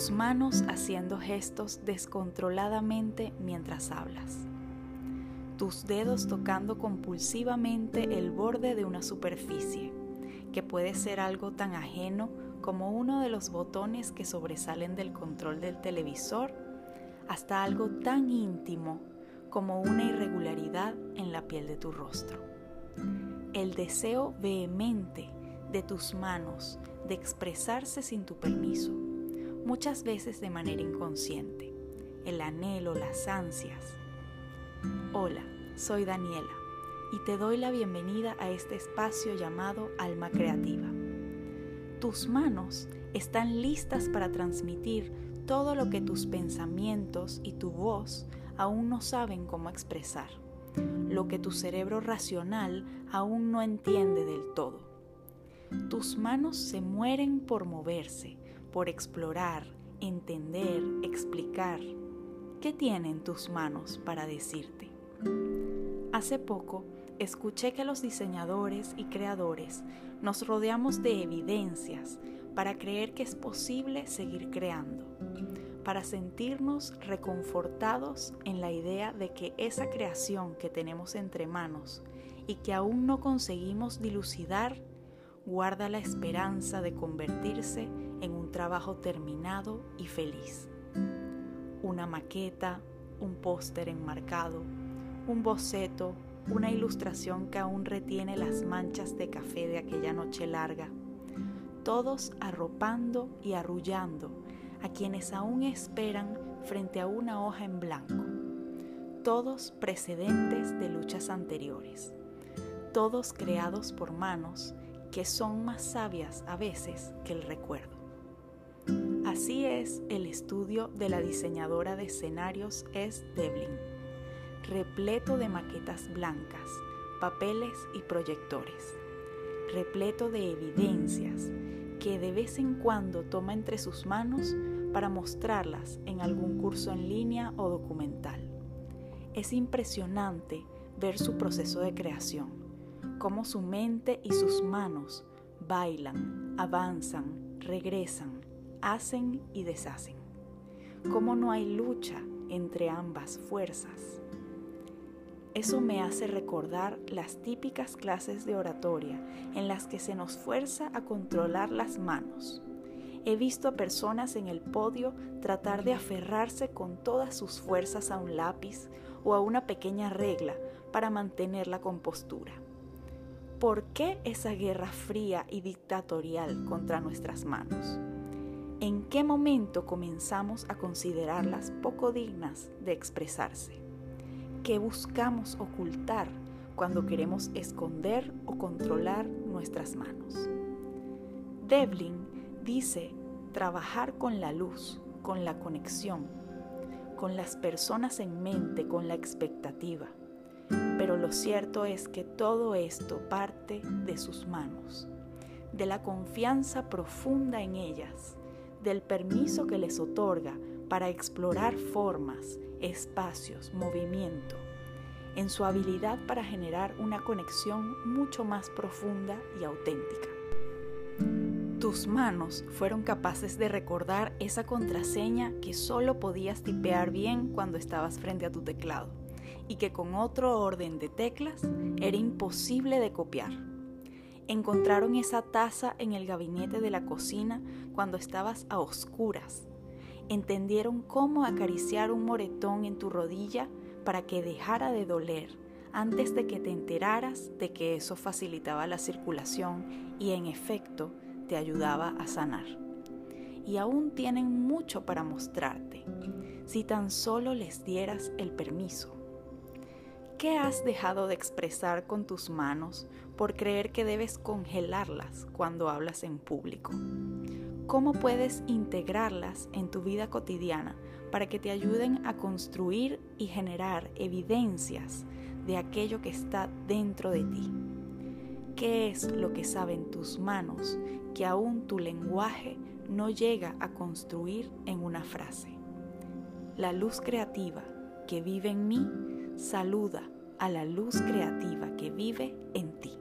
tus manos haciendo gestos descontroladamente mientras hablas, tus dedos tocando compulsivamente el borde de una superficie, que puede ser algo tan ajeno como uno de los botones que sobresalen del control del televisor, hasta algo tan íntimo como una irregularidad en la piel de tu rostro. El deseo vehemente de tus manos de expresarse sin tu permiso, muchas veces de manera inconsciente, el anhelo, las ansias. Hola, soy Daniela y te doy la bienvenida a este espacio llamado Alma Creativa. Tus manos están listas para transmitir todo lo que tus pensamientos y tu voz aún no saben cómo expresar, lo que tu cerebro racional aún no entiende del todo. Tus manos se mueren por moverse, por explorar, entender, explicar. ¿Qué tienen tus manos para decirte? Hace poco escuché que los diseñadores y creadores nos rodeamos de evidencias para creer que es posible seguir creando, para sentirnos reconfortados en la idea de que esa creación que tenemos entre manos y que aún no conseguimos dilucidar, guarda la esperanza de convertirse en un trabajo terminado y feliz. Una maqueta, un póster enmarcado, un boceto, una ilustración que aún retiene las manchas de café de aquella noche larga, todos arropando y arrullando a quienes aún esperan frente a una hoja en blanco, todos precedentes de luchas anteriores, todos creados por manos que son más sabias a veces que el recuerdo. Así es el estudio de la diseñadora de escenarios es Devlin repleto de maquetas blancas, papeles y proyectores, repleto de evidencias que de vez en cuando toma entre sus manos para mostrarlas en algún curso en línea o documental. Es impresionante ver su proceso de creación, cómo su mente y sus manos bailan, avanzan, regresan, hacen y deshacen, cómo no hay lucha entre ambas fuerzas eso me hace recordar las típicas clases de oratoria en las que se nos fuerza a controlar las manos. He visto a personas en el podio tratar de aferrarse con todas sus fuerzas a un lápiz o a una pequeña regla para mantener la compostura. ¿Por qué esa guerra fría y dictatorial contra nuestras manos? ¿En qué momento comenzamos a considerarlas poco dignas de expresarse? ¿Qué buscamos ocultar cuando queremos esconder o controlar nuestras manos. Devlin dice trabajar con la luz, con la conexión, con las personas en mente, con la expectativa. Pero lo cierto es que todo esto parte de sus manos, de la confianza profunda en ellas, del permiso que les otorga para explorar formas, espacios, movimiento, en su habilidad para generar una conexión mucho más profunda y auténtica. Tus manos fueron capaces de recordar esa contraseña que solo podías tipear bien cuando estabas frente a tu teclado y que con otro orden de teclas era imposible de copiar. Encontraron esa taza en el gabinete de la cocina cuando estabas a oscuras entendieron cómo acariciar un moretón en tu rodilla para que dejara de doler antes de que te enteraras de que eso facilitaba la circulación y en efecto te ayudaba a sanar. Y aún tienen mucho para mostrarte, si tan solo les dieras el permiso. ¿Qué has dejado de expresar con tus manos por creer que debes congelarlas cuando hablas en público? cómo puedes integrarlas en tu vida cotidiana para que te ayuden a construir y generar evidencias de aquello que está dentro de ti. ¿Qué es lo que saben tus manos que aún tu lenguaje no llega a construir en una frase? La luz creativa que vive en mí saluda a la luz creativa que vive en ti.